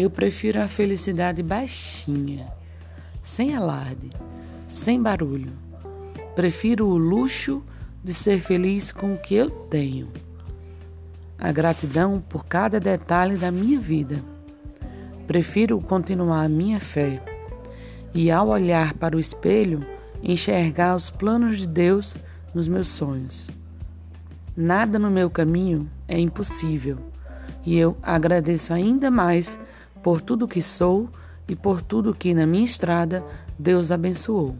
Eu prefiro a felicidade baixinha, sem alarde, sem barulho. Prefiro o luxo de ser feliz com o que eu tenho. A gratidão por cada detalhe da minha vida. Prefiro continuar a minha fé e, ao olhar para o espelho, enxergar os planos de Deus nos meus sonhos. Nada no meu caminho é impossível e eu agradeço ainda mais por tudo que sou e por tudo que na minha estrada Deus abençoou.